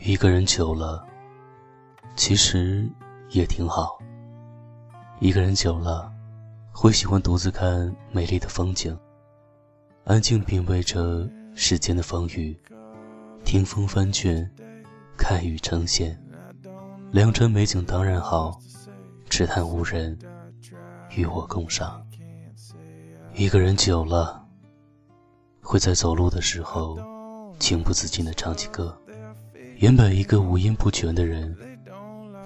一个人久了，其实也挺好。一个人久了，会喜欢独自看美丽的风景，安静品味着世间的风雨，听风翻卷，看雨成线。良辰美景当然好，只叹无人与我共赏。一个人久了，会在走路的时候情不自禁地唱起歌。原本一个五音不全的人，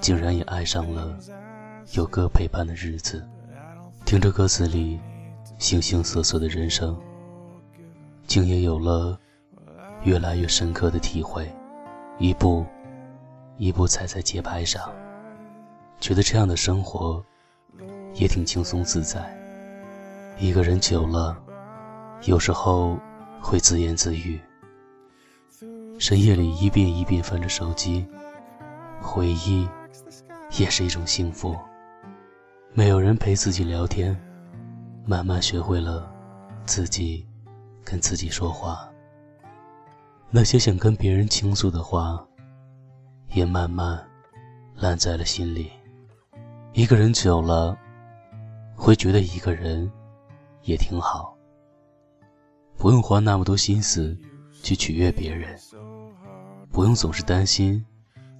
竟然也爱上了有歌陪伴的日子。听着歌词里形形色色的人生，竟也有了越来越深刻的体会。一步一步踩在节拍上，觉得这样的生活也挺轻松自在。一个人久了，有时候会自言自语。深夜里一遍一遍翻着手机，回忆也是一种幸福。没有人陪自己聊天，慢慢学会了自己跟自己说话。那些想跟别人倾诉的话，也慢慢烂在了心里。一个人久了，会觉得一个人也挺好，不用花那么多心思去取悦别人。不用总是担心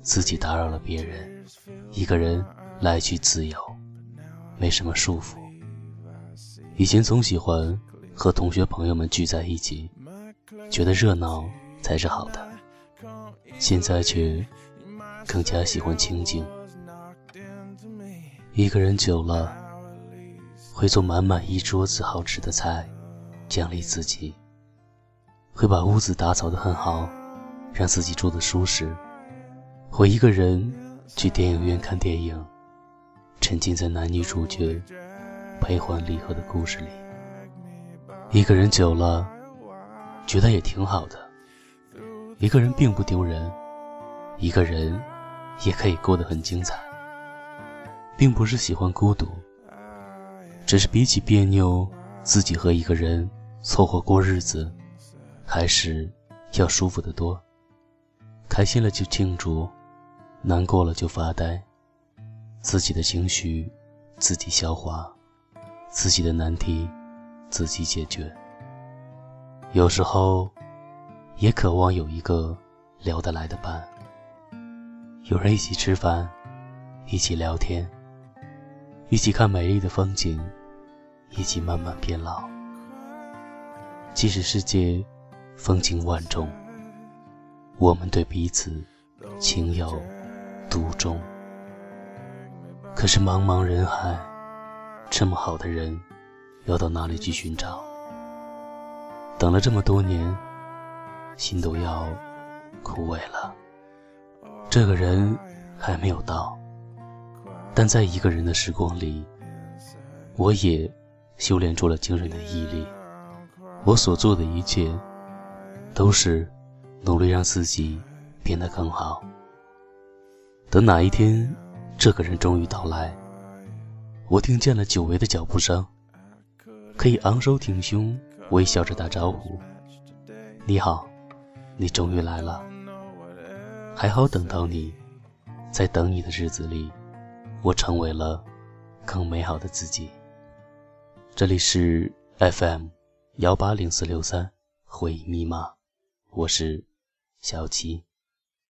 自己打扰了别人，一个人来去自由，没什么束缚。以前总喜欢和同学朋友们聚在一起，觉得热闹才是好的。现在却更加喜欢清静。一个人久了，会做满满一桌子好吃的菜，奖励自己，会把屋子打扫得很好。让自己住的舒适，我一个人去电影院看电影，沉浸在男女主角悲欢离合的故事里。一个人久了，觉得也挺好的。一个人并不丢人，一个人也可以过得很精彩。并不是喜欢孤独，只是比起别扭，自己和一个人凑合过日子，还是要舒服得多。开心了就庆祝，难过了就发呆，自己的情绪自己消化，自己的难题自己解决。有时候也渴望有一个聊得来的伴，有人一起吃饭，一起聊天，一起看美丽的风景，一起慢慢变老。即使世界风情万种。我们对彼此情有独钟，可是茫茫人海，这么好的人，要到哪里去寻找？等了这么多年，心都要枯萎了。这个人还没有到，但在一个人的时光里，我也修炼出了惊人的毅力。我所做的一切，都是。努力让自己变得更好。等哪一天，这个人终于到来，我听见了久违的脚步声，可以昂首挺胸，微笑着打招呼：“你好，你终于来了。”还好等到你，在等你的日子里，我成为了更美好的自己。这里是 FM 幺八零四六三回忆密码，我是。小七。